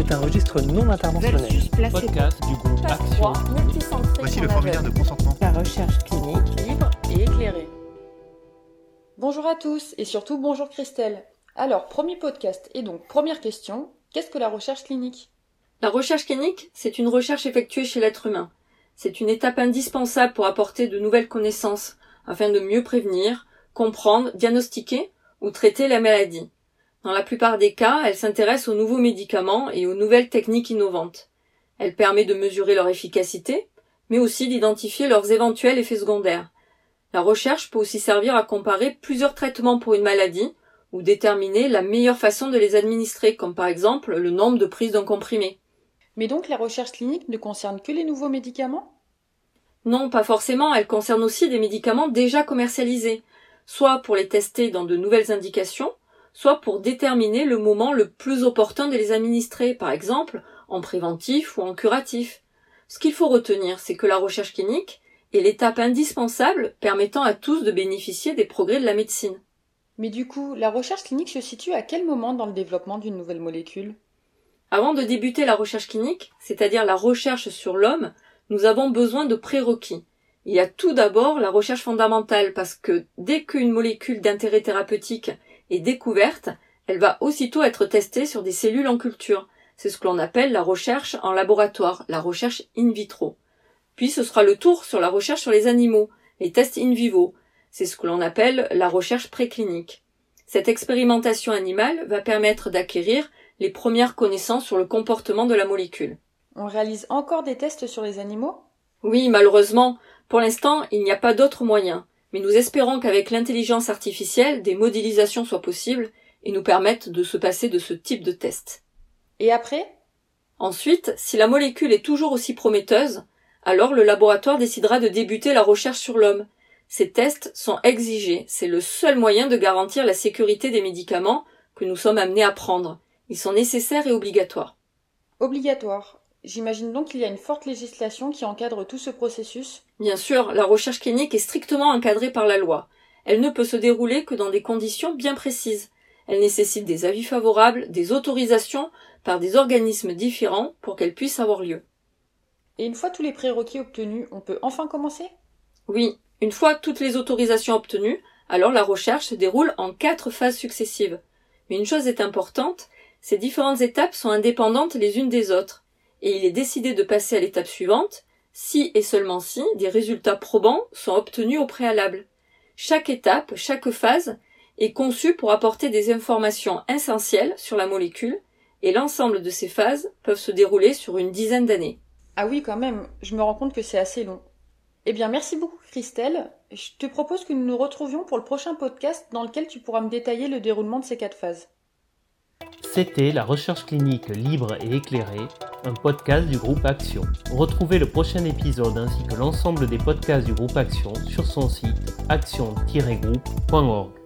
C'est un registre non interventionnel. Podcast du groupe Action. 3, multicentré Voici le la formulaire de consentement. La recherche clinique libre et éclairée. Bonjour à tous et surtout bonjour Christelle. Alors, premier podcast et donc première question, qu'est-ce que la recherche clinique? La recherche clinique, c'est une recherche effectuée chez l'être humain. C'est une étape indispensable pour apporter de nouvelles connaissances afin de mieux prévenir, comprendre, diagnostiquer ou traiter la maladie. Dans la plupart des cas, elle s'intéresse aux nouveaux médicaments et aux nouvelles techniques innovantes. Elle permet de mesurer leur efficacité, mais aussi d'identifier leurs éventuels effets secondaires. La recherche peut aussi servir à comparer plusieurs traitements pour une maladie ou déterminer la meilleure façon de les administrer, comme par exemple le nombre de prises d'un comprimé. Mais donc la recherche clinique ne concerne que les nouveaux médicaments? Non, pas forcément, elle concerne aussi des médicaments déjà commercialisés, soit pour les tester dans de nouvelles indications, soit pour déterminer le moment le plus opportun de les administrer, par exemple en préventif ou en curatif. Ce qu'il faut retenir, c'est que la recherche clinique est l'étape indispensable permettant à tous de bénéficier des progrès de la médecine. Mais du coup, la recherche clinique se situe à quel moment dans le développement d'une nouvelle molécule? Avant de débuter la recherche clinique, c'est-à-dire la recherche sur l'homme, nous avons besoin de prérequis. Il y a tout d'abord la recherche fondamentale parce que dès qu'une molécule d'intérêt thérapeutique est découverte, elle va aussitôt être testée sur des cellules en culture. C'est ce que l'on appelle la recherche en laboratoire, la recherche in vitro. Puis ce sera le tour sur la recherche sur les animaux, les tests in vivo. C'est ce que l'on appelle la recherche préclinique. Cette expérimentation animale va permettre d'acquérir les premières connaissances sur le comportement de la molécule. On réalise encore des tests sur les animaux? Oui, malheureusement, pour l'instant, il n'y a pas d'autre moyen, mais nous espérons qu'avec l'intelligence artificielle, des modélisations soient possibles et nous permettent de se passer de ce type de test. Et après? Ensuite, si la molécule est toujours aussi prometteuse, alors le laboratoire décidera de débuter la recherche sur l'homme. Ces tests sont exigés, c'est le seul moyen de garantir la sécurité des médicaments que nous sommes amenés à prendre. Ils sont nécessaires et obligatoires. Obligatoire. J'imagine donc qu'il y a une forte législation qui encadre tout ce processus. Bien sûr, la recherche clinique est strictement encadrée par la loi. Elle ne peut se dérouler que dans des conditions bien précises. Elle nécessite des avis favorables, des autorisations par des organismes différents pour qu'elle puisse avoir lieu. Et une fois tous les prérequis obtenus, on peut enfin commencer? Oui, une fois toutes les autorisations obtenues, alors la recherche se déroule en quatre phases successives. Mais une chose est importante, ces différentes étapes sont indépendantes les unes des autres, et il est décidé de passer à l'étape suivante si et seulement si des résultats probants sont obtenus au préalable. Chaque étape, chaque phase est conçue pour apporter des informations essentielles sur la molécule, et l'ensemble de ces phases peuvent se dérouler sur une dizaine d'années. Ah oui, quand même, je me rends compte que c'est assez long. Eh bien, merci beaucoup Christelle. Je te propose que nous nous retrouvions pour le prochain podcast dans lequel tu pourras me détailler le déroulement de ces quatre phases. C'était la recherche clinique libre et éclairée, un podcast du groupe Action. Retrouvez le prochain épisode ainsi que l'ensemble des podcasts du groupe Action sur son site action-groupe.org.